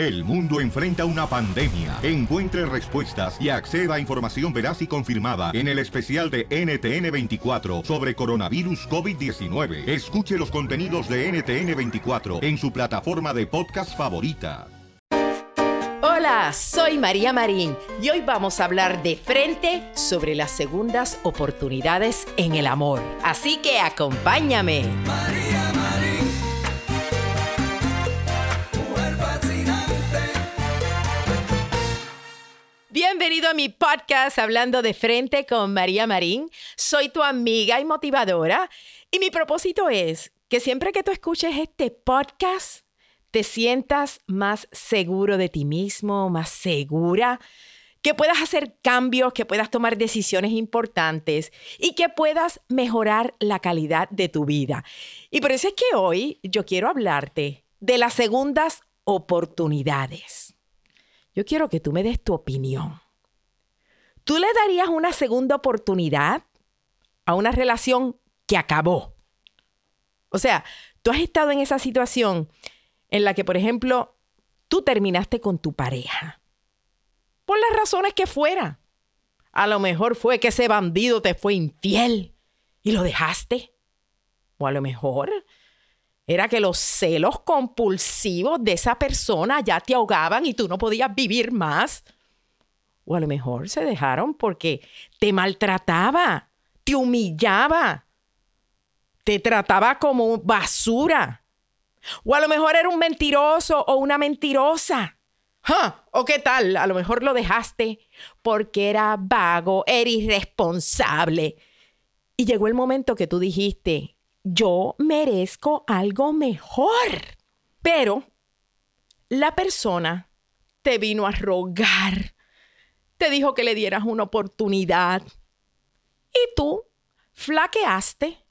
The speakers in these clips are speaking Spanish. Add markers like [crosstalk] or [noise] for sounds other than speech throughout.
El mundo enfrenta una pandemia. Encuentre respuestas y acceda a información veraz y confirmada en el especial de NTN24 sobre coronavirus COVID-19. Escuche los contenidos de NTN24 en su plataforma de podcast favorita. Hola, soy María Marín y hoy vamos a hablar de frente sobre las segundas oportunidades en el amor. Así que acompáñame. María Bienvenido a mi podcast Hablando de frente con María Marín. Soy tu amiga y motivadora y mi propósito es que siempre que tú escuches este podcast te sientas más seguro de ti mismo, más segura, que puedas hacer cambios, que puedas tomar decisiones importantes y que puedas mejorar la calidad de tu vida. Y por eso es que hoy yo quiero hablarte de las segundas oportunidades. Yo quiero que tú me des tu opinión. ¿Tú le darías una segunda oportunidad a una relación que acabó? O sea, tú has estado en esa situación en la que, por ejemplo, tú terminaste con tu pareja. Por las razones que fuera. A lo mejor fue que ese bandido te fue infiel y lo dejaste. O a lo mejor era que los celos compulsivos de esa persona ya te ahogaban y tú no podías vivir más. O a lo mejor se dejaron porque te maltrataba, te humillaba, te trataba como basura. O a lo mejor era un mentiroso o una mentirosa. ¿O qué tal? A lo mejor lo dejaste porque era vago, era irresponsable. Y llegó el momento que tú dijiste, yo merezco algo mejor. Pero la persona te vino a rogar, te dijo que le dieras una oportunidad y tú flaqueaste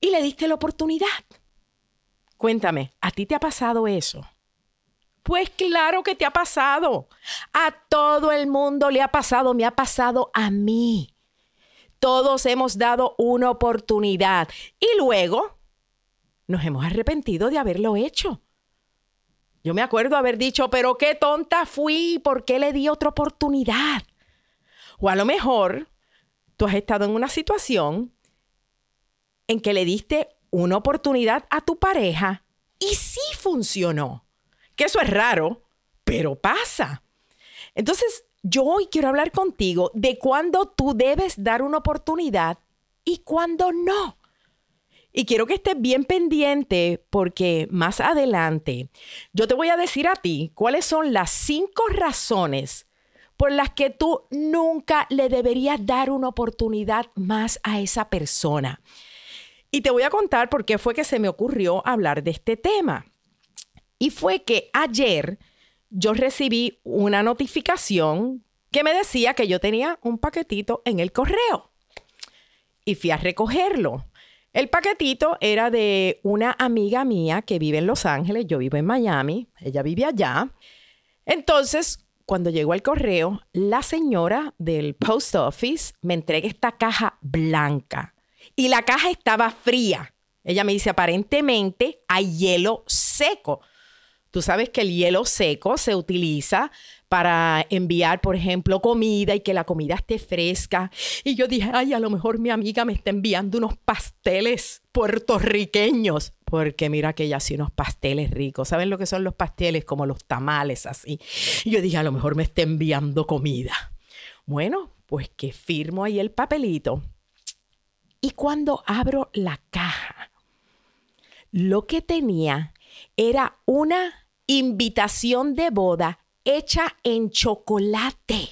y le diste la oportunidad. Cuéntame, ¿a ti te ha pasado eso? Pues claro que te ha pasado. A todo el mundo le ha pasado, me ha pasado a mí. Todos hemos dado una oportunidad y luego nos hemos arrepentido de haberlo hecho. Yo me acuerdo haber dicho, pero qué tonta fui, ¿por qué le di otra oportunidad? O a lo mejor tú has estado en una situación en que le diste una oportunidad a tu pareja y sí funcionó. Que eso es raro, pero pasa. Entonces, yo hoy quiero hablar contigo de cuándo tú debes dar una oportunidad y cuándo no. Y quiero que estés bien pendiente porque más adelante yo te voy a decir a ti cuáles son las cinco razones por las que tú nunca le deberías dar una oportunidad más a esa persona. Y te voy a contar por qué fue que se me ocurrió hablar de este tema. Y fue que ayer yo recibí una notificación que me decía que yo tenía un paquetito en el correo. Y fui a recogerlo. El paquetito era de una amiga mía que vive en Los Ángeles, yo vivo en Miami, ella vive allá. Entonces, cuando llegó al correo, la señora del post office me entrega esta caja blanca y la caja estaba fría. Ella me dice, aparentemente hay hielo seco. Tú sabes que el hielo seco se utiliza para enviar, por ejemplo, comida y que la comida esté fresca. Y yo dije, ay, a lo mejor mi amiga me está enviando unos pasteles puertorriqueños. Porque mira que ella hace unos pasteles ricos. ¿Saben lo que son los pasteles? Como los tamales, así. Y yo dije, a lo mejor me está enviando comida. Bueno, pues que firmo ahí el papelito. Y cuando abro la caja, lo que tenía era una invitación de boda hecha en chocolate.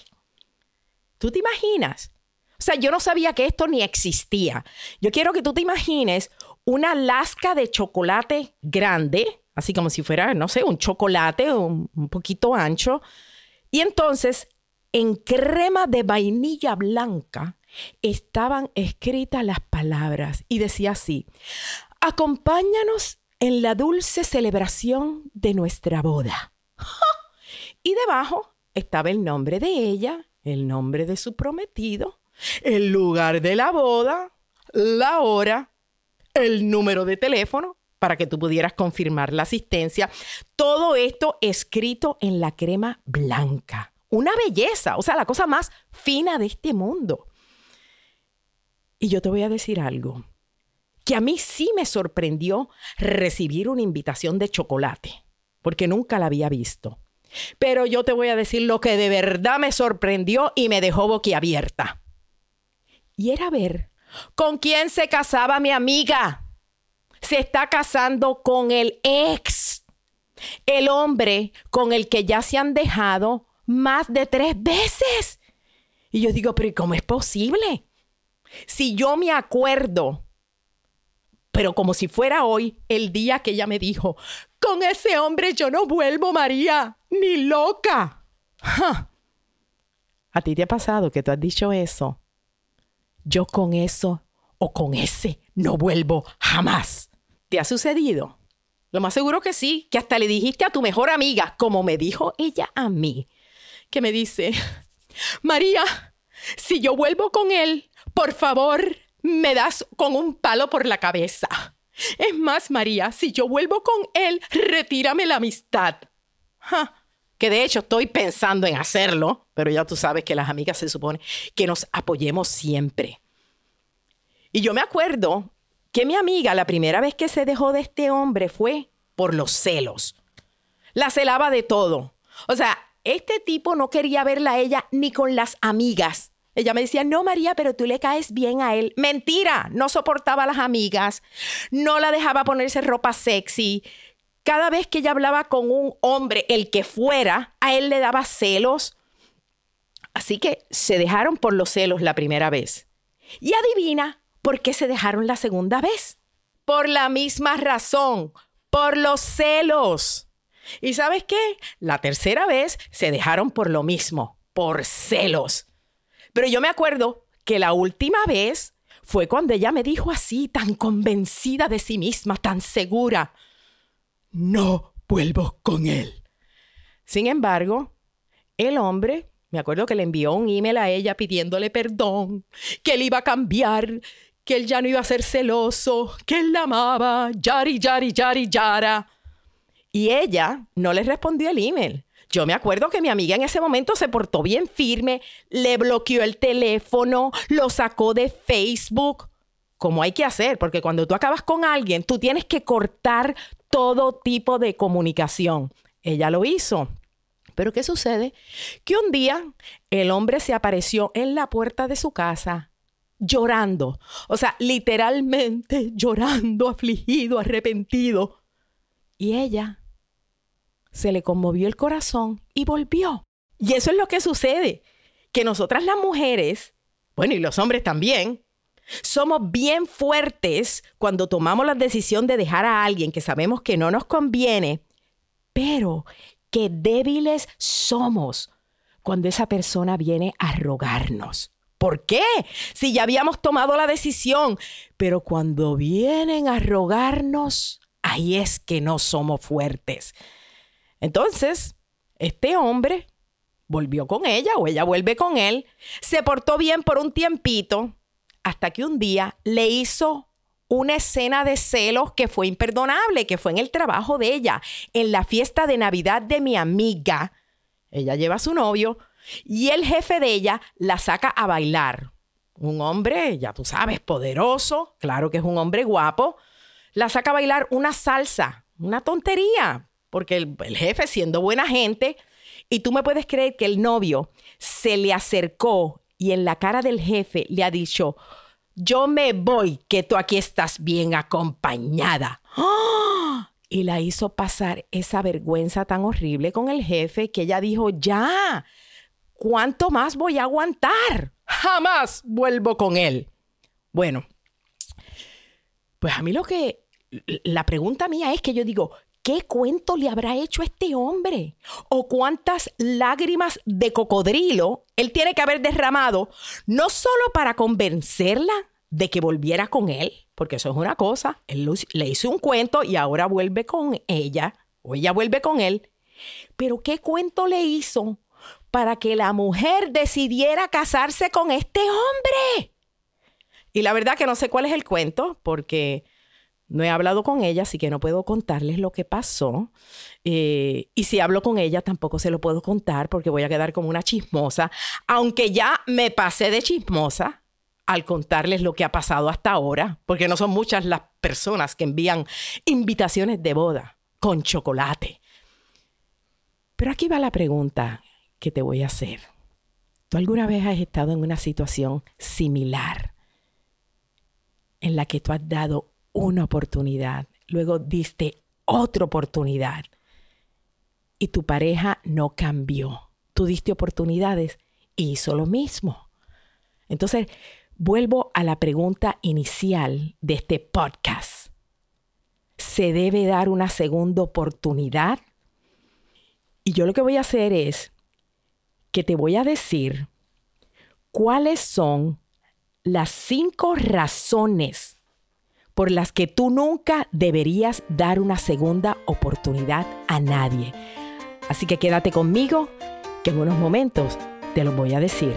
¿Tú te imaginas? O sea, yo no sabía que esto ni existía. Yo quiero que tú te imagines una lasca de chocolate grande, así como si fuera, no sé, un chocolate un, poquito ancho. Y entonces, en crema de vainilla blanca, estaban escritas las palabras y decía así, acompáñanos en la dulce celebración de nuestra boda. [laughs] Y debajo estaba el nombre de ella, el nombre de su prometido, el lugar de la boda, la hora, el número de teléfono para que tú pudieras confirmar la asistencia. Todo esto escrito en la crema blanca. Una belleza, o sea, la cosa más fina de este mundo. Y yo te voy a decir algo, que a mí sí me sorprendió recibir una invitación de chocolate, porque nunca la había visto. Pero yo te voy a decir lo que de verdad me sorprendió y me dejó boquiabierta. Y era ver con quién se casaba mi amiga. Se está casando con el ex, el hombre con el que ya se han dejado más de tres veces. Y yo digo, pero ¿cómo es posible? Si yo me acuerdo, pero como si fuera hoy, el día que ella me dijo, con ese hombre yo no vuelvo, María, ni loca. ¿A ti te ha pasado que tú has dicho eso? Yo con eso o con ese no vuelvo jamás. ¿Te ha sucedido? Lo más seguro que sí, que hasta le dijiste a tu mejor amiga, como me dijo ella a mí, que me dice, María, si yo vuelvo con él, por favor, me das con un palo por la cabeza. Es más, María, si yo vuelvo con él, retírame la amistad. Que de hecho estoy pensando en hacerlo, pero ya tú sabes que las amigas se supone que nos apoyemos siempre. Y yo me acuerdo que mi amiga la primera vez que se dejó de este hombre fue por los celos. La celaba de todo. O sea, este tipo no quería verla a ella ni con las amigas. Ella me decía, no María, pero tú le caes bien a él. Mentira, no soportaba a las amigas, no la dejaba ponerse ropa sexy. Cada vez que ella hablaba con un hombre, el que fuera, a él le daba celos. Así que se dejaron por los celos la primera vez. Y adivina por qué se dejaron la segunda vez. Por la misma razón, por los celos. ¿Y sabes qué? La tercera vez se dejaron por lo mismo, por celos. Pero yo me acuerdo que la última vez fue cuando ella me dijo así, tan convencida de sí misma, tan segura, no vuelvo con él. Sin embargo, el hombre, me acuerdo que le envió un email a ella pidiéndole perdón, que él iba a cambiar, que él ya no iba a ser celoso, que él la amaba, yari, yari, yari, yara. Y ella no le respondió el email. Yo me acuerdo que mi amiga en ese momento se portó bien firme, le bloqueó el teléfono, lo sacó de Facebook. Como hay que hacer, porque cuando tú acabas con alguien, tú tienes que cortar todo tipo de comunicación. Ella lo hizo. Pero ¿qué sucede? Que un día el hombre se apareció en la puerta de su casa llorando. O sea, literalmente [laughs] llorando, afligido, arrepentido. Y ella se le conmovió el corazón y volvió. Y eso es lo que sucede, que nosotras las mujeres, bueno, y los hombres también, somos bien fuertes cuando tomamos la decisión de dejar a alguien que sabemos que no nos conviene, pero qué débiles somos cuando esa persona viene a rogarnos. ¿Por qué? Si ya habíamos tomado la decisión, pero cuando vienen a rogarnos, ahí es que no somos fuertes. Entonces, este hombre volvió con ella o ella vuelve con él, se portó bien por un tiempito, hasta que un día le hizo una escena de celos que fue imperdonable, que fue en el trabajo de ella, en la fiesta de Navidad de mi amiga. Ella lleva a su novio y el jefe de ella la saca a bailar. Un hombre, ya tú sabes, poderoso, claro que es un hombre guapo, la saca a bailar una salsa, una tontería, porque el, jefe siendo buena gente, y tú me puedes creer que el novio se le acercó y en la cara del jefe le ha dicho, yo me voy, que tú aquí estás bien acompañada. [gasps] Y la hizo pasar esa vergüenza tan horrible con el jefe que ella dijo, ya, ¿cuánto más voy a aguantar? Jamás vuelvo con él. Bueno, pues a mí lo que, la pregunta mía es que yo digo, ¿qué cuento le habrá hecho este hombre? ¿O cuántas lágrimas de cocodrilo él tiene que haber derramado, no solo para convencerla de que volviera con él, porque eso es una cosa, él le hizo un cuento y ahora vuelve con ella, o ella vuelve con él, pero ¿qué cuento le hizo para que la mujer decidiera casarse con este hombre? Y la verdad que no sé cuál es el cuento, porque No he hablado con ella, así que no puedo contarles lo que pasó. Eh, y si hablo con ella, tampoco se lo puedo contar porque voy a quedar como una chismosa, aunque ya me pasé de chismosa al contarles lo que ha pasado hasta ahora, porque no son muchas las personas que envían invitaciones de boda con chocolate. Pero aquí va la pregunta que te voy a hacer. ¿Tú alguna vez has estado en una situación similar en la que tú has dado una oportunidad, luego diste otra oportunidad y tu pareja no cambió? Tú diste oportunidades y hizo lo mismo. Entonces, vuelvo a la pregunta inicial de este podcast. ¿Se debe dar una segunda oportunidad? Y yo lo que voy a hacer es que te voy a decir cuáles son las cinco razones por las que tú nunca deberías dar una segunda oportunidad a nadie. Así que quédate conmigo, que en unos momentos te lo voy a decir.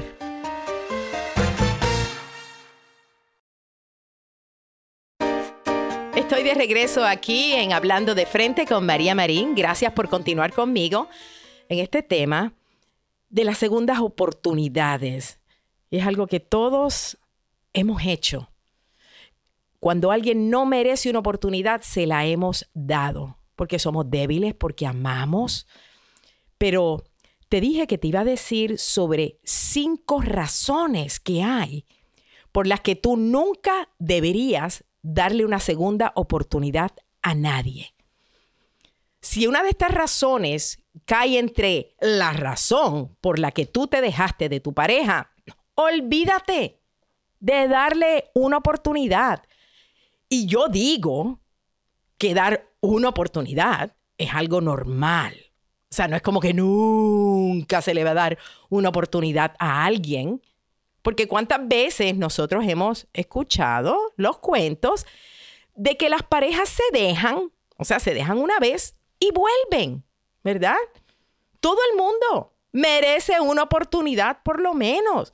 Estoy de regreso aquí en Hablando de Frente con María Marín. Gracias por continuar conmigo en este tema de las segundas oportunidades. Es algo que todos hemos hecho. Cuando alguien no merece una oportunidad, se la hemos dado, porque somos débiles, porque amamos. Pero te dije que te iba a decir sobre cinco razones que hay por las que tú nunca deberías darle una segunda oportunidad a nadie. Si una de estas razones cae entre la razón por la que tú te dejaste de tu pareja, olvídate de darle una oportunidad. Y yo digo que dar una oportunidad es algo normal. O sea, no es como que nunca se le va a dar una oportunidad a alguien, porque cuántas veces nosotros hemos escuchado los cuentos de que las parejas se dejan, o sea, se dejan una vez y vuelven, ¿verdad? Todo el mundo merece una oportunidad por lo menos.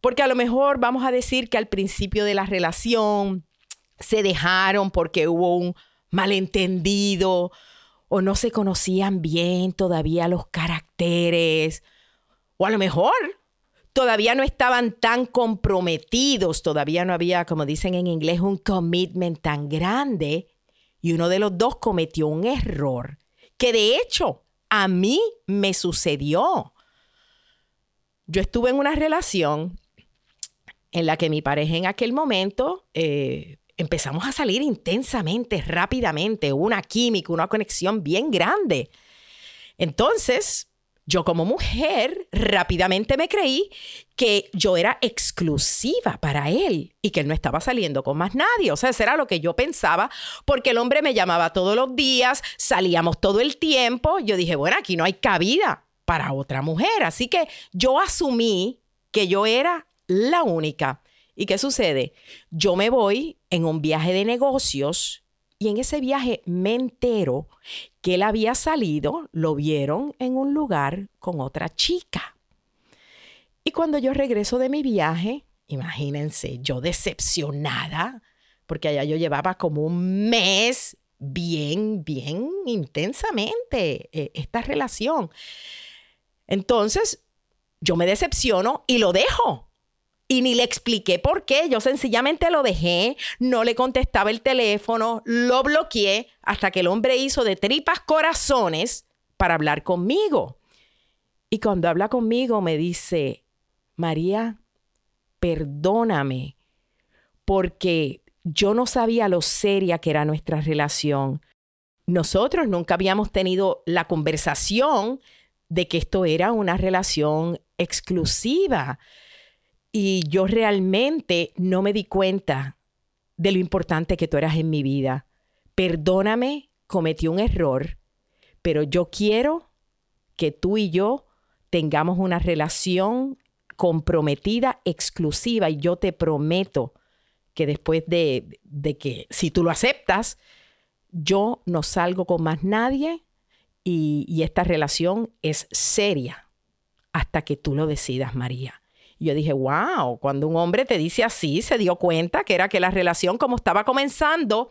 Porque a lo mejor vamos a decir que al principio de la relación se dejaron porque hubo un malentendido o no se conocían bien todavía los caracteres. O a lo mejor todavía no estaban tan comprometidos, todavía no había, como dicen en inglés, un commitment tan grande y uno de los dos cometió un error que de hecho a mí me sucedió. Yo estuve en una relación en la que mi pareja en aquel momento eh, empezamos a salir intensamente, rápidamente, una química, una conexión bien grande. Entonces, yo como mujer rápidamente me creí que yo era exclusiva para él y que él no estaba saliendo con más nadie. O sea, eso era lo que yo pensaba, porque el hombre me llamaba todos los días, salíamos todo el tiempo. Yo dije, bueno, aquí no hay cabida para otra mujer. Así que yo asumí que yo era la única. ¿Y qué sucede? Yo me voy en un viaje de negocios y en ese viaje me entero que él había salido, lo vieron en un lugar con otra chica. Y cuando yo regreso de mi viaje, imagínense, yo decepcionada, porque allá yo llevaba como un mes bien, bien intensamente eh, esta relación. Entonces, yo me decepciono y lo dejo. Y ni le expliqué por qué. Yo sencillamente lo dejé, no le contestaba el teléfono, lo bloqueé hasta que el hombre hizo de tripas corazones para hablar conmigo. Y cuando habla conmigo me dice, María, perdóname porque yo no sabía lo seria que era nuestra relación. Nosotros nunca habíamos tenido la conversación de que esto era una relación exclusiva. Y yo realmente no me di cuenta de lo importante que tú eras en mi vida. Perdóname, cometí un error, pero yo quiero que tú y yo tengamos una relación comprometida, exclusiva, y yo te prometo que después de, de, que, si tú lo aceptas, yo no salgo con más nadie y, y esta relación es seria hasta que tú lo decidas, María. Y yo dije, wow, cuando un hombre te dice así, se dio cuenta que era que la relación como estaba comenzando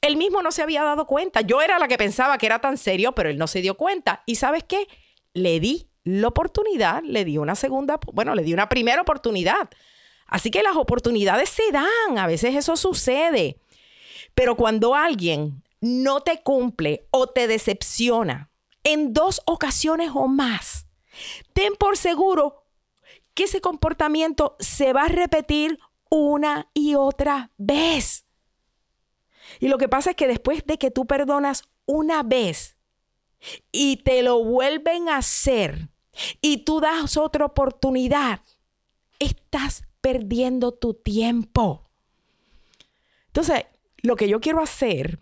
Él mismo no se había dado cuenta. Yo era la que pensaba que era tan serio, pero él no se dio cuenta. ¿Y sabes qué? Le di la oportunidad, le di una segunda, bueno, le di una primera oportunidad. Así que las oportunidades se dan, a veces eso sucede. Pero cuando alguien no te cumple o te decepciona en dos ocasiones o más, ten por seguro que ese comportamiento se va a repetir una y otra vez. Y lo que pasa es que después de que tú perdonas una vez y te lo vuelven a hacer y tú das otra oportunidad, estás perdiendo tu tiempo. Entonces, lo que yo quiero hacer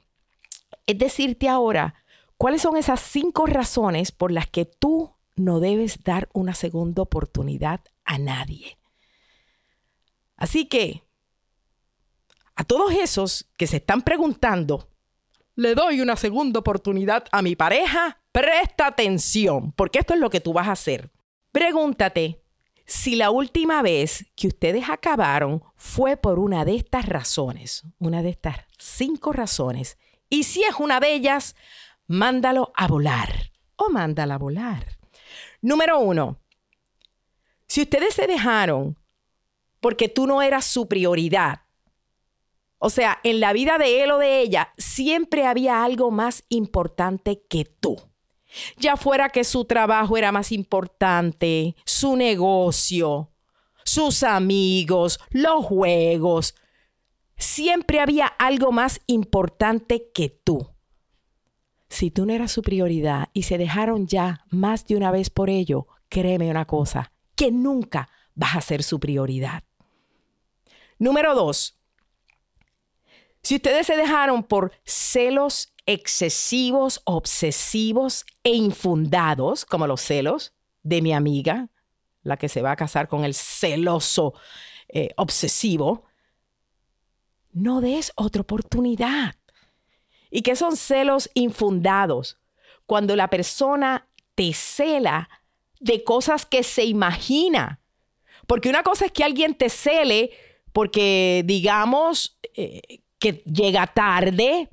es decirte ahora cuáles son esas cinco razones por las que tú no debes dar una segunda oportunidad a nadie. Así que, a todos esos que se están preguntando, ¿le doy una segunda oportunidad a mi pareja? Presta atención, porque esto es lo que tú vas a hacer. Pregúntate si la última vez que ustedes acabaron fue por una de estas razones, una de estas cinco razones. Y si es una de ellas, mándalo a volar o mándala a volar. Número uno, si ustedes se dejaron porque tú no eras su prioridad, o sea, en la vida de él o de ella siempre había algo más importante que tú. Ya fuera que su trabajo era más importante, su negocio, sus amigos, los juegos. Siempre había algo más importante que tú. Si tú no eras su prioridad y se dejaron ya más de una vez por ello, créeme una cosa, que nunca vas a ser su prioridad. Número dos, si ustedes se dejaron por celos excesivos, obsesivos e infundados, como los celos de mi amiga, la que se va a casar con el celoso eh, obsesivo, no des otra oportunidad. ¿Y qué son celos infundados? Cuando la persona te cela de cosas que se imagina. Porque una cosa es que alguien te cele porque, digamos, eh, que llega tarde,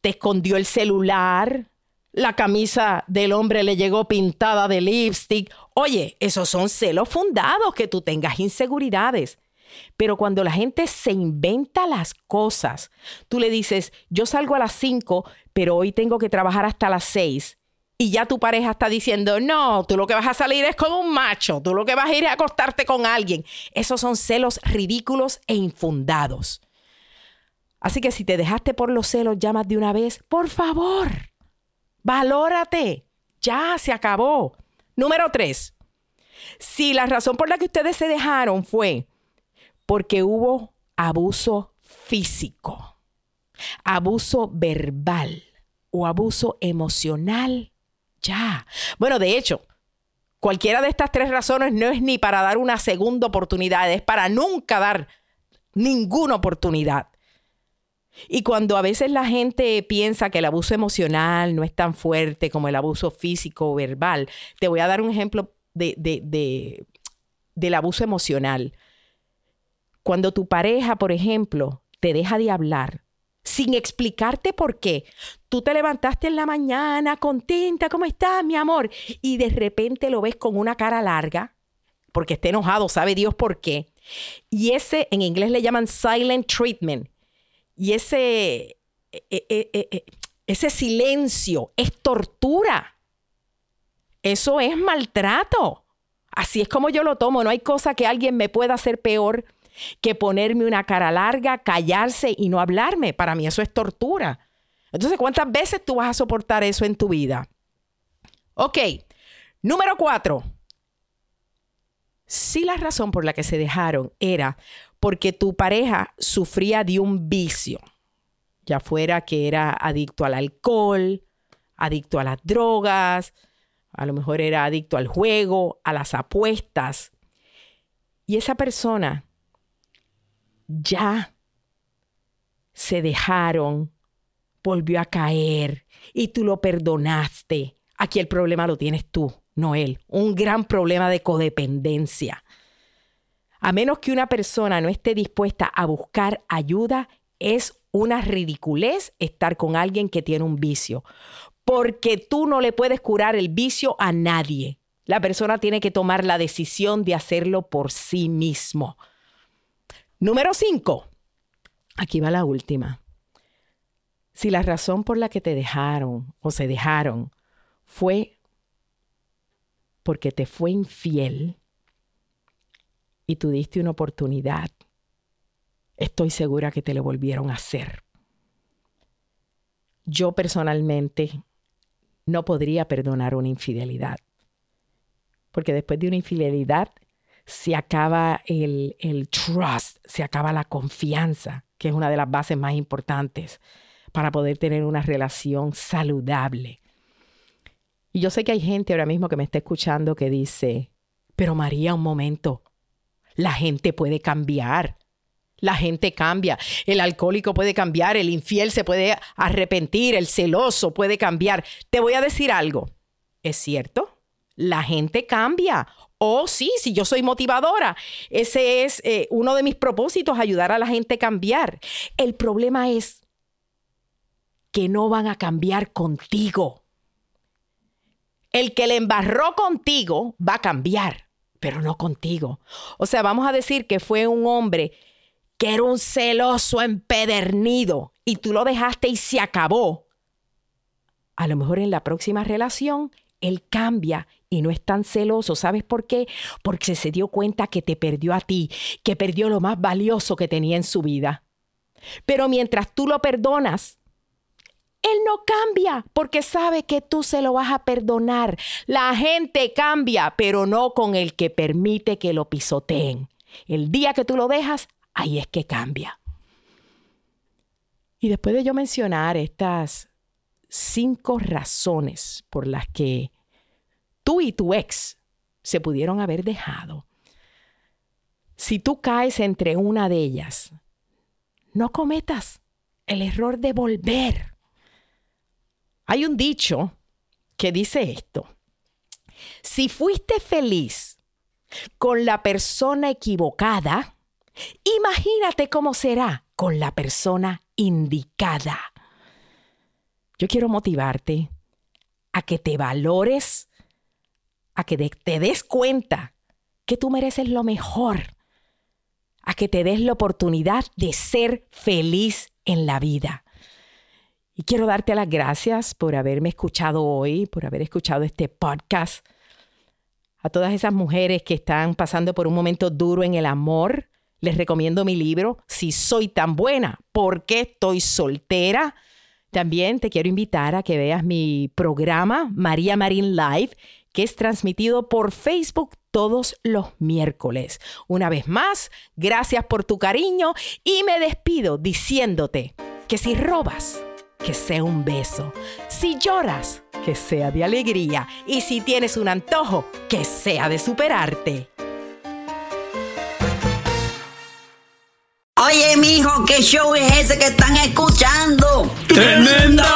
te escondió el celular, la camisa del hombre le llegó pintada de lipstick. Oye, esos son celos fundados, que tú tengas inseguridades. Pero cuando la gente se inventa las cosas, tú le dices, yo salgo a las 5, pero hoy tengo que trabajar hasta las 6. Y ya tu pareja está diciendo, no, tú lo que vas a salir es con un macho, tú lo que vas a ir a acostarte con alguien. Esos son celos ridículos e infundados. Así que si te dejaste por los celos ya más de una vez, por favor, valórate. Ya se acabó. Número tres. Si la razón por la que ustedes se dejaron fue porque hubo abuso físico, abuso verbal o abuso emocional, ya. Bueno, de hecho, cualquiera de estas tres razones no es ni para dar una segunda oportunidad, es para nunca dar ninguna oportunidad. Y cuando a veces la gente piensa que el abuso emocional no es tan fuerte como el abuso físico o verbal, te voy a dar un ejemplo de, del abuso emocional. Cuando tu pareja, por ejemplo, te deja de hablar sin explicarte por qué. Tú te levantaste en la mañana contenta, ¿cómo estás, mi amor? Y de repente lo ves con una cara larga, porque está enojado, sabe Dios por qué. Y ese en inglés le llaman silent treatment y ese, e, e, e, ese silencio es tortura. Eso es maltrato. Así es como yo lo tomo. No hay cosa que alguien me pueda hacer peor que ponerme una cara larga, callarse y no hablarme. Para mí eso es tortura. Entonces, ¿cuántas veces tú vas a soportar eso en tu vida? Ok, número cuatro. Si la razón por la que se dejaron era porque tu pareja sufría de un vicio, ya fuera que era adicto al alcohol, adicto a las drogas, a lo mejor era adicto al juego, a las apuestas. Y esa persona ya se dejaron, volvió a caer y tú lo perdonaste. Aquí el problema lo tienes tú, no él. Un gran problema de codependencia. A menos que una persona no esté dispuesta a buscar ayuda, es una ridiculez estar con alguien que tiene un vicio, porque tú no le puedes curar el vicio a nadie. La persona tiene que tomar la decisión de hacerlo por sí mismo. Número 5. Aquí va la última. Si la razón por la que te dejaron o se dejaron fue porque te fue infiel y tú diste una oportunidad, estoy segura que te lo volvieron a hacer. Yo personalmente no podría perdonar una infidelidad, porque después de una infidelidad se acaba el, el trust, se acaba la confianza, que es una de las bases más importantes para poder tener una relación saludable. Y yo sé que hay gente ahora mismo que me está escuchando que dice, pero María, un momento, la gente puede cambiar. La gente cambia, el alcohólico puede cambiar, el infiel se puede arrepentir, el celoso puede cambiar. Te voy a decir algo, ¿es cierto? La gente cambia. Oh, sí, si yo soy motivadora, ese es eh, uno de mis propósitos, ayudar a la gente a cambiar. El problema es que no van a cambiar contigo. El que le embarró contigo va a cambiar, pero no contigo. O sea, vamos a decir que fue un hombre que era un celoso empedernido y tú lo dejaste y se acabó. A lo mejor en la próxima relación él cambia y no es tan celoso. ¿Sabes por qué? Porque se dio cuenta que te perdió a ti, que perdió lo más valioso que tenía en su vida. Pero mientras tú lo perdonas, él no cambia porque sabe que tú se lo vas a perdonar. La gente cambia, pero no con el que permite que lo pisoteen. El día que tú lo dejas, ahí es que cambia. Y después de yo mencionar estas cinco razones por las que tú y tu ex se pudieron haber dejado, si tú caes entre una de ellas, no cometas el error de volver. Hay un dicho que dice esto. Si fuiste feliz con la persona equivocada, Imagínate cómo será con la persona indicada. Yo quiero motivarte a que te valores, a que te des cuenta que tú mereces lo mejor, a que te des la oportunidad de ser feliz en la vida. Y quiero darte las gracias por haberme escuchado hoy, por haber escuchado este podcast. A todas esas mujeres que están pasando por un momento duro en el amor, les recomiendo mi libro, Si soy tan buena, ¿por qué estoy soltera? También te quiero invitar a que veas mi programa María Marín Live, que es transmitido por Facebook todos los miércoles. Una vez más, gracias por tu cariño y me despido diciéndote que si robas, que sea un beso. Si lloras, que sea de alegría. Y si tienes un antojo, que sea de superarte. Oye, mijo, ¿qué show es ese que están escuchando? ¡Tremenda